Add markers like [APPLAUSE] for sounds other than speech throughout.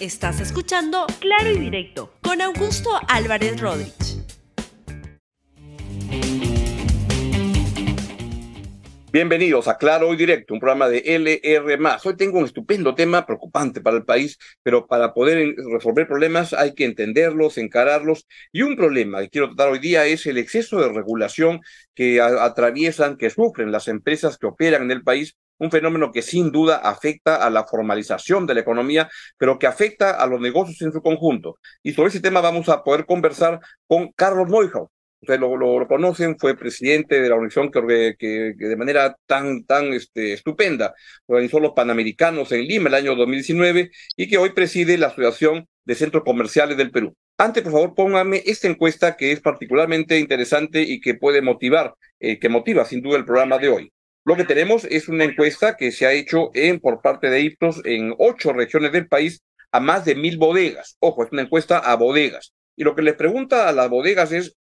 Estás escuchando Claro y Directo con Augusto Álvarez Rodríguez. Bienvenidos a Claro y Directo, un programa de LR. Hoy tengo un estupendo tema preocupante para el país, pero para poder resolver problemas hay que entenderlos, encararlos. Y un problema que quiero tratar hoy día es el exceso de regulación que atraviesan, que sufren las empresas que operan en el país un fenómeno que sin duda afecta a la formalización de la economía, pero que afecta a los negocios en su conjunto. Y sobre ese tema vamos a poder conversar con Carlos Neuhaus. Ustedes lo, conocen, fue presidente de la organización que, que, de manera tan, tan este, estupenda organizó los Panamericanos en Lima el año 2019 y que hoy preside la Asociación de Centros Comerciales del Perú. Antes, por favor, póngame esta encuesta que es particularmente interesante y que puede motivar, eh, que motiva sin duda el programa de hoy. Lo que tenemos es una encuesta que se ha hecho en, por parte de Ipsos en ocho regiones del país a más de mil bodegas. Ojo, es una encuesta a bodegas. Y lo que les pregunta a las bodegas es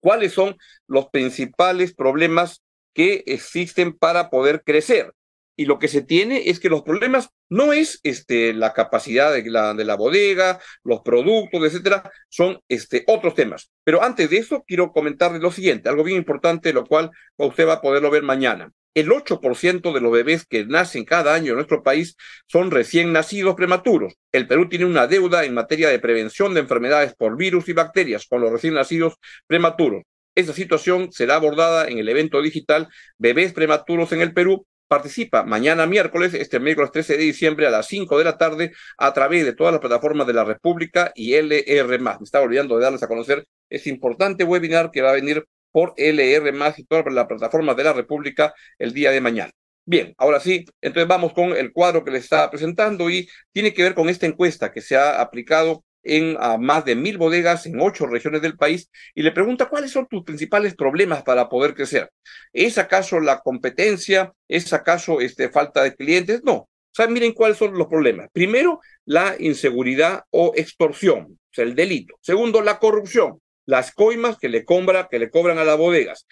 cuáles son los principales problemas que existen para poder crecer y lo que se tiene es que los problemas no es este, la capacidad de la, de la bodega, los productos, etcétera, son este, otros temas. Pero antes de eso, quiero comentarles lo siguiente, algo bien importante, lo cual usted va a poderlo ver mañana. El 8% de los bebés que nacen cada año en nuestro país son recién nacidos prematuros. El Perú tiene una deuda en materia de prevención de enfermedades por virus y bacterias con los recién nacidos prematuros. Esa situación será abordada en el evento digital Bebés Prematuros en el Perú, Participa mañana miércoles, este miércoles 13 de diciembre a las 5 de la tarde a través de todas las plataformas de la República y LR+. Me estaba olvidando de darles a conocer este importante webinar que va a venir por LR+, y todas las plataformas de la República el día de mañana. Bien, ahora sí, entonces vamos con el cuadro que les estaba presentando y tiene que ver con esta encuesta que se ha aplicado en más de mil bodegas en ocho regiones del país y le pregunta cuáles son tus principales problemas para poder crecer. ¿Es acaso la competencia? ¿Es acaso este, falta de clientes? No. O sea, miren cuáles son los problemas. Primero, la inseguridad o extorsión, o sea, el delito. Segundo, la corrupción las coimas que le, compra, que le cobran a las bodegas.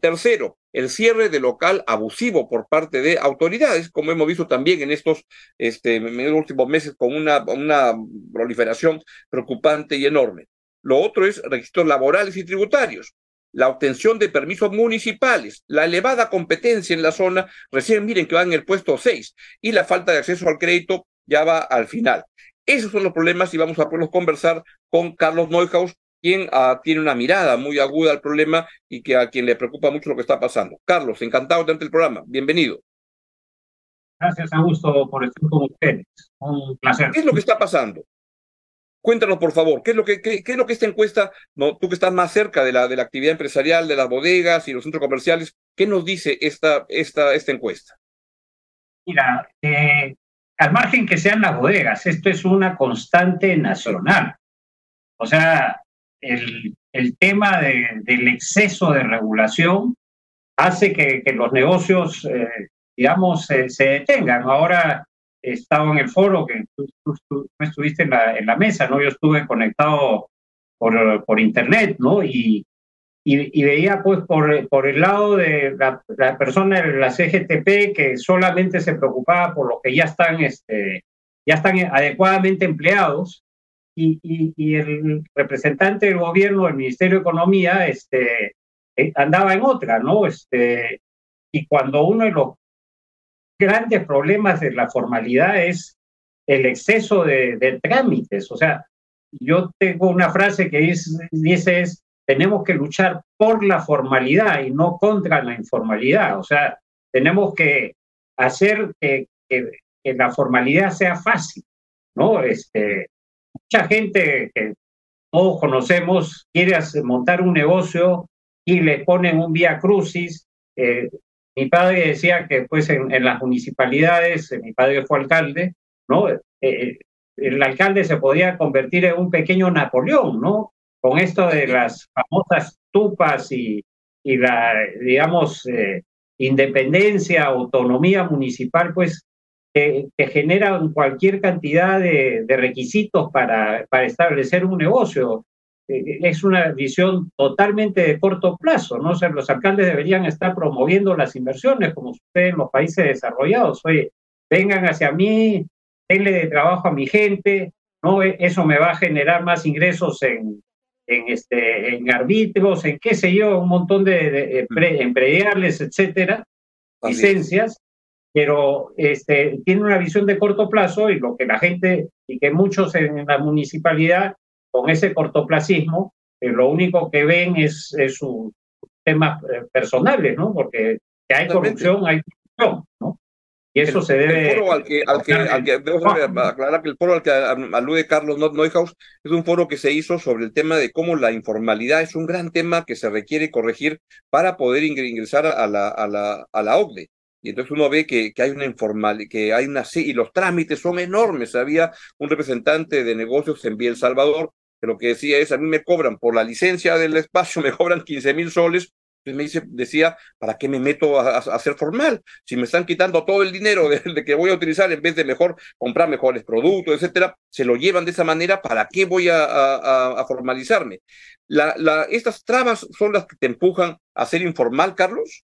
tercero, el cierre de local abusivo por parte de autoridades, como hemos visto también en estos este, últimos meses con una, una proliferación preocupante y enorme. Lo otro es requisitos laborales y tributarios, la obtención de permisos municipales, la elevada competencia en la zona, recién miren que va en el puesto 6, y la falta de acceso al crédito ya va al final. Esos son los problemas y vamos a poderlos conversar con Carlos Neuhaus, quien ah, tiene una mirada muy aguda al problema y que a quien le preocupa mucho lo que está pasando. Carlos, encantado de tener el programa. Bienvenido. Gracias, Augusto, por estar con ustedes. Un placer. ¿Qué es lo que está pasando? Cuéntanos, por favor, ¿qué es lo que, qué, es lo que esta encuesta, no, tú que estás más cerca de la, de la actividad empresarial, de las bodegas y los centros comerciales, ¿qué nos dice esta, esta, esta encuesta? Mira, eh, al margen que sean las bodegas, esto es una constante nacional. O sea, el, el tema del exceso de regulación hace que, que los negocios, eh, digamos, se detengan. Ahora he estado en el foro que tú, estuviste en la, en la, mesa, ¿no? Yo estuve conectado por, por internet, ¿no? Y, y, veía, pues, por, por el lado de la, la, persona de la CGTP que solamente se preocupaba por los que ya están, este, ya están adecuadamente empleados y, el representante del gobierno del Ministerio de Economía este, eh, andaba en otra, ¿no? Este, y cuando uno de los grandes problemas de la formalidad es el exceso de, trámites, o sea, yo tengo una frase que dice, dice es, tenemos que luchar por la formalidad y no contra la informalidad, o sea, tenemos que hacer que, que, que la formalidad sea fácil, ¿no? Este, mucha gente que todos conocemos quiere montar un negocio y le ponen un vía crucis. Eh, mi padre decía que pues en, las municipalidades, eh, mi padre fue alcalde, ¿no? Eh, el alcalde se podía convertir en un pequeño Napoleón, ¿no? Con esto de las famosas tupas y, y la, digamos, independencia, autonomía municipal, pues que, generan cualquier cantidad de, requisitos para, para, establecer un negocio. Eh, es una visión totalmente de corto plazo, ¿no? O los alcaldes deberían estar promoviendo las inversiones, como sucede en los países desarrollados. Oye, vengan hacia mí, denle de trabajo a mi gente, ¿no? E, eso me va a generar más ingresos en, en, este, en árbitros, en qué sé yo, un montón de, de, etcétera, licencias, pero este, tiene una visión de corto plazo y lo que la gente y que muchos en la municipalidad con ese cortoplacismo, eh, lo único que ven es, es sus temas eh, personales, ¿no? Porque que hay corrupción, hay corrupción, ¿no? Y eso se debe. El foro al que, al que, al que debo aclarar que el foro al que alude Carlos Neuhaus es un foro que se hizo sobre el tema de cómo la informalidad es un gran tema que se requiere corregir para poder ingresar a la, a la, a la OCDE. Y entonces uno ve que, que hay una informal, que hay una y los trámites son enormes. Había un representante de negocios en El Salvador que lo que decía es, a mí me cobran por la licencia del espacio, me cobran 15 mil soles entonces me dice, decía, ¿para qué me meto a, a, ser formal? Si me están quitando todo el dinero de, que voy a utilizar en vez de mejor comprar mejores productos, etcétera, se lo llevan de esa manera, ¿para qué voy a, a formalizarme? La, ¿Estas trabas son las que te empujan a ser informal, Carlos?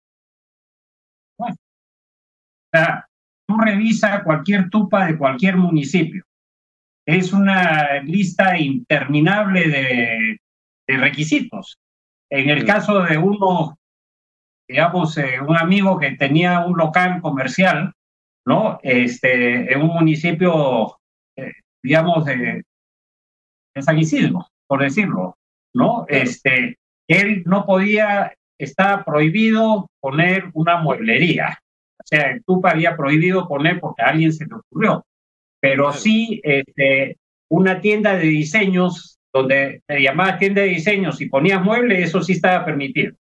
Sea, tú revisa cualquier tupa de cualquier municipio. Es una lista interminable de, de requisitos en el caso de uno, digamos, eh, un amigo que tenía un local comercial, ¿no? Este, en un municipio, eh, digamos, de, de, San Isidro, por decirlo, ¿no? Este, él no podía, estaba prohibido poner una mueblería. O sea, el TUPA había prohibido poner porque a alguien se le ocurrió. Pero sí, este, una tienda de diseños donde te llamabas tienda de diseños y ponías muebles, eso sí estaba permitido.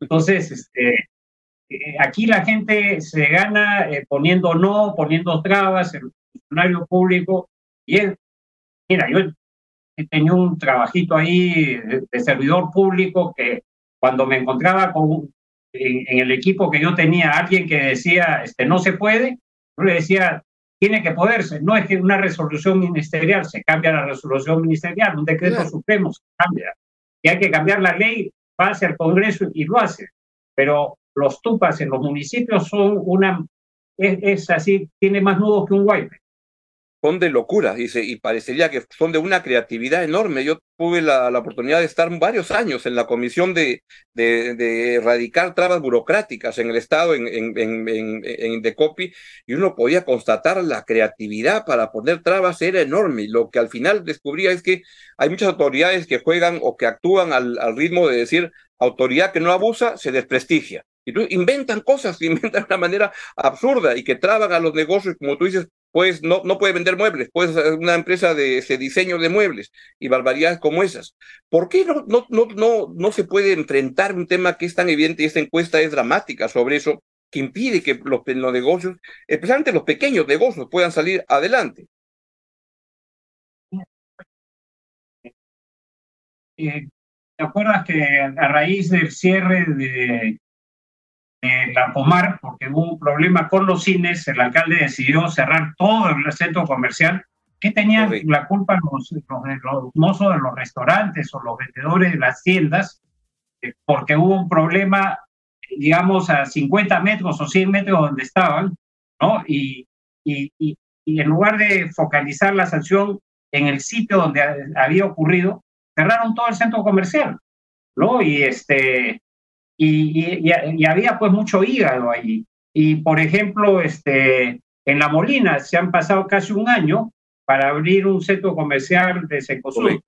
Entonces, este, eh, aquí la gente se gana eh, poniendo no, poniendo trabas, el funcionario público, y él, mira, yo tenido un trabajito ahí de, servidor público que cuando me encontraba con, en, en, el equipo que yo tenía alguien que decía, este, no se puede, yo le decía, tiene que poderse. No es que una resolución ministerial se cambia la resolución ministerial, un decreto supremo se cambia. Y hay que cambiar la ley, va hacia el Congreso y lo hace. Pero los tupas en los municipios son una, es, es así, tiene más nudos que un wipe son de locura, dice, y parecería que son de una creatividad enorme. Yo tuve la, la oportunidad de estar varios años en la comisión de, de, de erradicar trabas burocráticas en el Estado, en, en, en, en, en Decopi, y uno podía constatar la creatividad para poner trabas era enorme. Lo que al final descubría es que hay muchas autoridades que juegan o que actúan al, al ritmo de decir, autoridad que no abusa se desprestigia. Y tú inventan cosas, [LAUGHS] inventan de una manera absurda y que traban a los negocios, como tú dices, pues no, no puede vender muebles, puede ser una empresa de ese diseño de muebles y barbaridades como esas. ¿Por qué no, no, no, no, no se puede enfrentar un tema que es tan evidente y esta encuesta es dramática sobre eso, que impide que los, los negocios, especialmente los pequeños negocios, puedan salir adelante? Eh, ¿Te acuerdas que a raíz del cierre de, la Pomar, porque hubo un problema con los cines, el alcalde decidió cerrar todo el centro comercial. ¿Qué tenían sí. la culpa los, los, los, mozos de los restaurantes o los vendedores de las tiendas? Eh, porque hubo un problema, digamos, a 50 metros o 100 metros donde estaban, ¿no? Y, y, y, y en lugar de focalizar la sanción en el sitio donde había ocurrido, cerraron todo el centro comercial, ¿no? Y este, y, y, y, había pues mucho hígado allí. Y por ejemplo, este, en La Molina se han pasado casi un año para abrir un centro comercial de Secosur,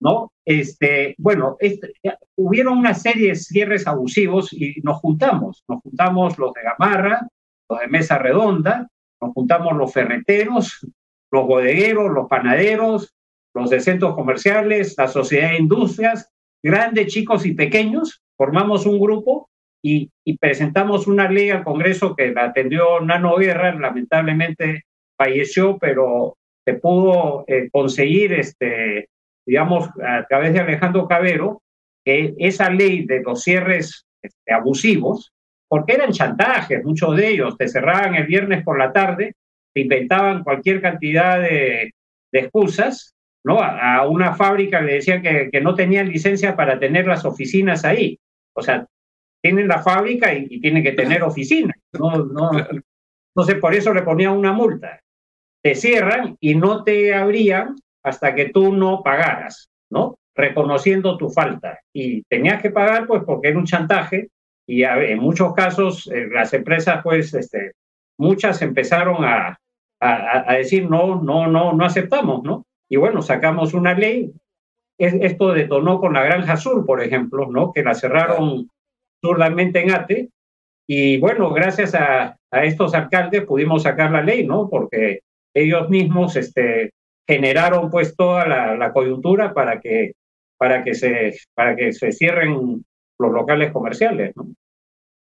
¿no? Este, bueno, este, hubieron una serie de cierres abusivos y nos juntamos, nos juntamos los de Gamarra, los de Mesa Redonda, nos juntamos los ferreteros, los bodegueros, los panaderos, los de centros comerciales, la sociedad de industrias, grandes, chicos y pequeños, formamos un grupo y, presentamos una ley al Congreso que la atendió Nano Guerra, lamentablemente falleció, pero se pudo eh, conseguir, este, digamos, a través de Alejandro Cabero, que esa ley de los cierres este, abusivos, porque eran chantajes, muchos de ellos, te cerraban el viernes por la tarde, te inventaban cualquier cantidad de, excusas, ¿no? A, a, una fábrica le decían que, que, no tenían licencia para tener las oficinas ahí. O sea, tienen la fábrica y, y tienen que tener oficinas. ¿no? No, entonces, por eso le ponían una multa. te cierran y no te abrían hasta que tú no pagaras, ¿no? Reconociendo tu falta. Y tenías que pagar, pues, porque era un chantaje y en muchos casos eh, las empresas, pues, este, muchas empezaron a, a, decir no, no, no, no aceptamos, ¿no? Y bueno, sacamos una ley. Esto detonó con la Granja Sur, por ejemplo, ¿no? Que la cerraron surdamente en ATE. Y bueno, gracias a, a estos alcaldes pudimos sacar la ley, ¿no? Porque ellos mismos este, generaron pues toda la, la, coyuntura para que, para, que se, para que se cierren los locales comerciales, ¿no?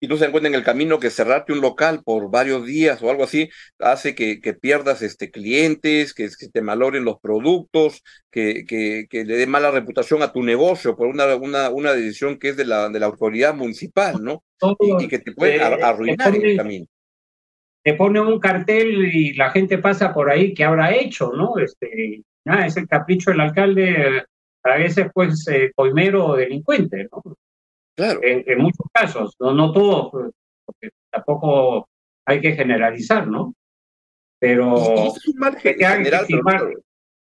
Y tú se encuentra en el camino que cerrarte un local por varios días o algo así hace que, que pierdas este, clientes, que, que, te maloren los productos, que, que, que le dé mala reputación a tu negocio por una, una, una decisión que es de la, de la autoridad municipal, ¿no? y, que te puede arruinar en el camino. Te pone un cartel y la gente pasa por ahí, ¿qué habrá hecho, no? Este, ah, es el capricho del alcalde, a veces pues eh, coimero o delincuente, ¿no? En, muchos casos, no, no todos, porque tampoco hay que generalizar, ¿no? Pero. un margen general,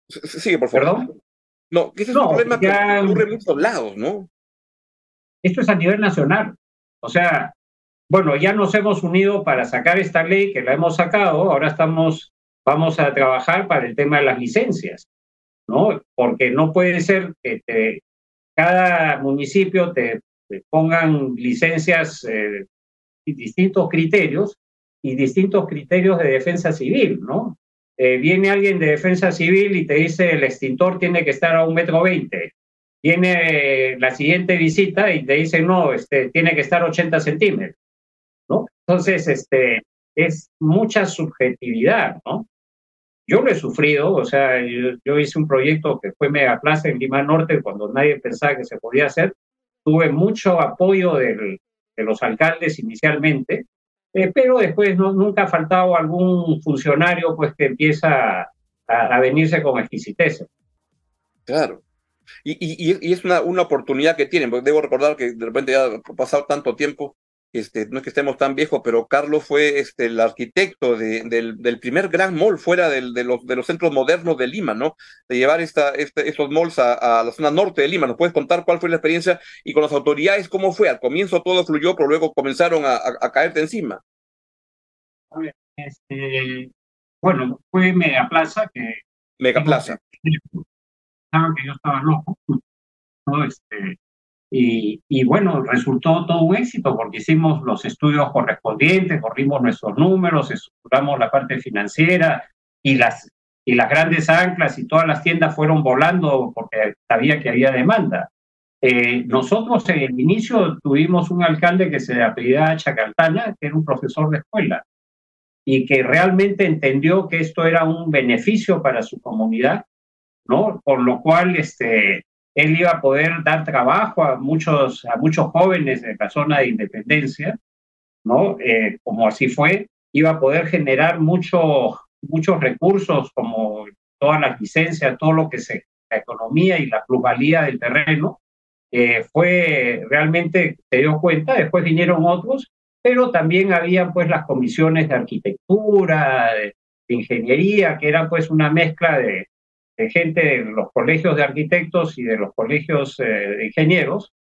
Sigue, por favor. ¿Perdón? No, que ese es un problema que ocurre en muchos lados, ¿no? Esto es a nivel nacional. O sea, bueno, ya nos hemos unido para sacar esta ley que la hemos sacado, ahora estamos, vamos a trabajar para el tema de las licencias, ¿no? Porque no puede ser que te, cada municipio te pongan licencias eh, y distintos criterios y distintos criterios de defensa civil, ¿no? Eh, viene alguien de defensa civil y te dice el extintor tiene que estar a un metro veinte. Viene la siguiente visita y te dice no, este, tiene que estar 80 centímetros, ¿no? Entonces, este, es mucha subjetividad, ¿no? Yo lo he sufrido, o sea, yo, yo hice un proyecto que fue Mega Plaza en Lima Norte cuando nadie pensaba que se podía hacer tuve mucho apoyo de los alcaldes inicialmente, eh, pero después nunca ha faltado algún funcionario pues que empieza a, venirse con exquisitez. Claro. Y, y, es una, una oportunidad que tienen, porque debo recordar que de repente ya ha pasado tanto tiempo este, no es que estemos tan viejos, pero Carlos fue este, el arquitecto de, del, del, primer gran mall fuera del, de, los, de los centros modernos de Lima, ¿no? De llevar esta, este, estos malls a, a, la zona norte de Lima. ¿Nos puedes contar cuál fue la experiencia y con las autoridades cómo fue? Al comienzo todo fluyó, pero luego comenzaron a, a, a caerte encima. A ver, este, bueno, fue Mega Plaza que... Mega Plaza. Que yo estaba loco, ¿no? Este, y, bueno, resultó todo un éxito porque hicimos los estudios correspondientes, corrimos nuestros números, estructuramos la parte financiera y las, y las grandes anclas y todas las tiendas fueron volando porque sabía que había demanda. Eh, nosotros en el inicio tuvimos un alcalde que se apellidaba Chacaltana, que era un profesor de escuela, y que realmente entendió que esto era un beneficio para su comunidad, ¿no? Por lo cual, este, él iba a poder dar trabajo a muchos, a muchos jóvenes de la zona de independencia, ¿no? Eh, como así fue, iba a poder generar mucho, muchos recursos como todas las licencias, todo lo que se, la economía y la plusvalía del terreno, eh, fue realmente, se dio cuenta, después vinieron otros, pero también había pues las comisiones de arquitectura, de ingeniería, que eran pues una mezcla de, de gente de los colegios de arquitectos y de los colegios eh, de ingenieros,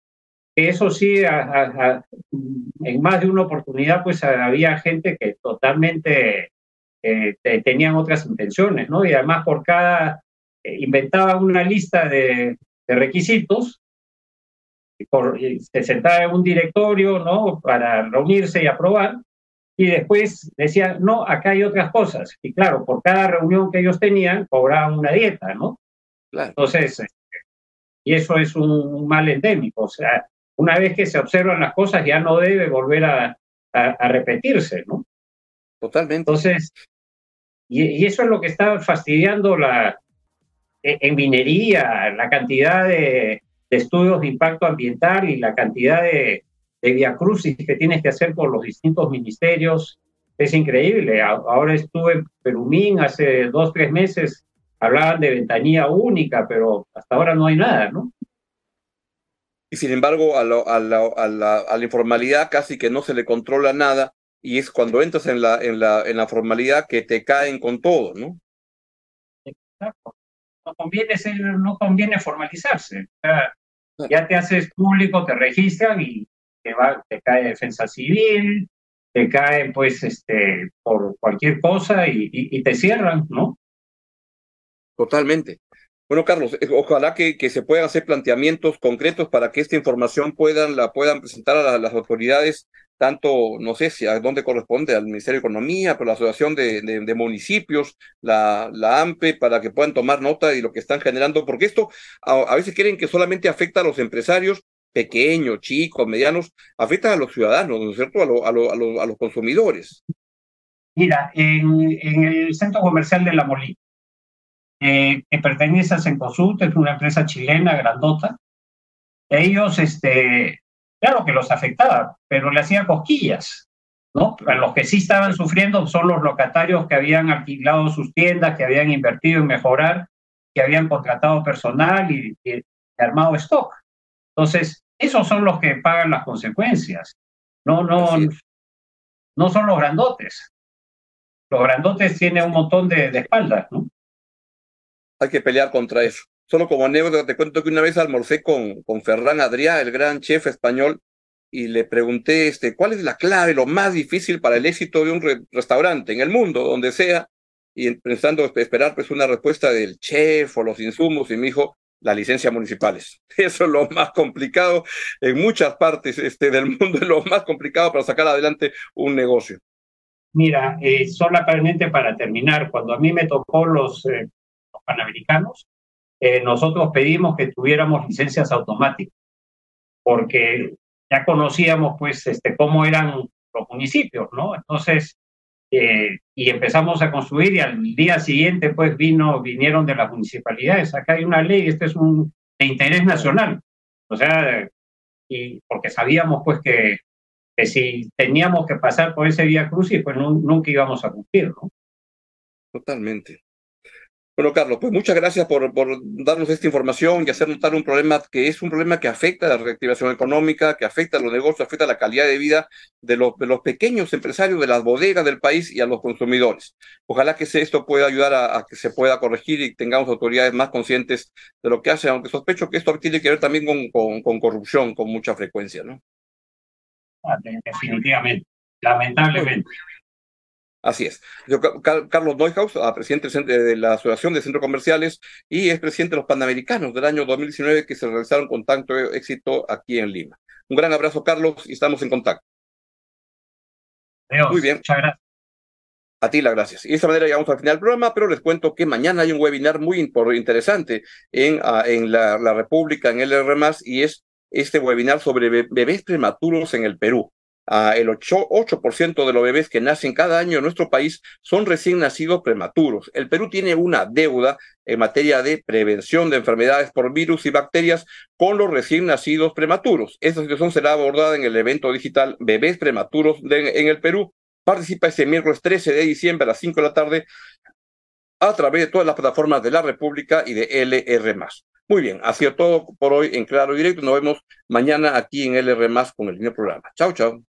que eso sí, en más de una oportunidad, pues había gente que totalmente eh, tenían otras intenciones, ¿no? Y además por cada, eh, inventaba una lista de, requisitos, se sentaba en un directorio, ¿no? Para reunirse y aprobar, y después decían, no, acá hay otras cosas. Y claro, por cada reunión que ellos tenían, cobraban una dieta, ¿no? Entonces, este, y eso es un mal endémico. O sea, una vez que se observan las cosas, ya no debe volver a, a, repetirse, ¿no? Totalmente. Entonces, y, y, eso es lo que está fastidiando la, e, en minería, la cantidad de, de estudios de impacto ambiental y la cantidad de, de Via Crucis que tienes que hacer por los distintos ministerios. Es increíble. Ahora estuve en Perumín hace dos, tres meses, hablaban de ventanilla única, pero hasta ahora no hay nada, ¿no? Y sin embargo, a, lo, a, la, a, la, a, la, informalidad casi que no se le controla nada, y es cuando entras en la, en la, en la formalidad que te caen con todo, ¿no? No conviene, ser, no conviene formalizarse. ya te haces público, te registran y te, cae defensa civil, te cae pues este, por cualquier cosa y, te cierran, ¿no? Totalmente. Bueno, Carlos, eh, ojalá que, se puedan hacer planteamientos concretos para que esta información puedan, la puedan presentar a las autoridades, tanto, no sé si a dónde corresponde, al Ministerio de Economía, pero la Asociación de, Municipios, la, AMPE, para que puedan tomar nota de lo que están generando, porque esto a, veces quieren que solamente afecta a los empresarios pequeños, chicos, medianos, afecta a los ciudadanos, ¿no es cierto?, a, a, a los consumidores. Mira, en, en el centro comercial de La Molina, eh, que pertenece a Cencosud, es una empresa chilena grandota. Ellos, este, claro que los afectaba, pero le hacían cosquillas, ¿no? A los que sí estaban sufriendo son los locatarios que habían alquilado sus tiendas, que habían invertido en mejorar, que habían contratado personal y armado stock. Entonces, esos son los que pagan las consecuencias. No, no, no son los grandotes. Los grandotes tienen un montón de, de espaldas, ¿no? hay que pelear contra eso. Solo como anécdota te cuento que una vez almorcé con, con Ferran Adrià, el gran chef español, y le pregunté este, cuál es la clave, lo más difícil para el éxito de un restaurante en el mundo, donde sea, y pensando esperar pues una respuesta del chef o los insumos, y me dijo, las licencias municipales. [LAUGHS] Eso es lo más complicado en muchas partes este, del mundo, es lo más complicado para sacar adelante un negocio. Mira, eh, solamente para terminar, cuando a mí me tocó los eh, panamericanos, eh, nosotros pedimos que tuviéramos licencias automáticas, porque ya conocíamos pues este, cómo eran los municipios, ¿no? Entonces, eh, y empezamos a construir y al día siguiente pues vino, vinieron de las municipalidades. Acá hay una ley, este es un de interés nacional. O sea, y porque sabíamos pues que, que si teníamos que pasar por ese vía crucis, pues nunca íbamos a cumplir, ¿no? Totalmente. Bueno, Carlos, pues muchas gracias por, darnos esta información y hacer notar un problema que es un problema que afecta a la reactivación económica, que afecta a los negocios, afecta a la calidad de vida de los, pequeños empresarios, de las bodegas del país y a los consumidores. Ojalá que esto pueda ayudar a, que se pueda corregir y tengamos autoridades más conscientes de lo que hace, aunque sospecho que esto tiene que ver también con, con, con corrupción con mucha frecuencia, ¿no? Ah, definitivamente, lamentablemente. Así es. Carlos Neuhaus, presidente de la Asociación de Centros Comerciales y es presidente de los Panamericanos del año 2019 que se realizaron con tanto éxito aquí en Lima. Un gran abrazo, Carlos, y estamos en contacto. Muy bien. Muchas gracias. A ti las gracias. Y de esta manera llegamos al final del programa, pero les cuento que mañana hay un webinar muy interesante en, ah, en la, la República, en LR+, y es este webinar sobre bebés prematuros en el Perú el 8%, de los bebés que nacen cada año en nuestro país son recién nacidos prematuros. El Perú tiene una deuda en materia de prevención de enfermedades por virus y bacterias con los recién nacidos prematuros. Esta situación será abordada en el evento digital Bebés Prematuros en el Perú. Participa este miércoles 13 de diciembre a las 5 de la tarde a través de todas las plataformas de la República y de LR+. Muy bien, ha sido todo por hoy en Claro Directo. Nos vemos mañana aquí en LR+, con el mismo programa. Chao, chao.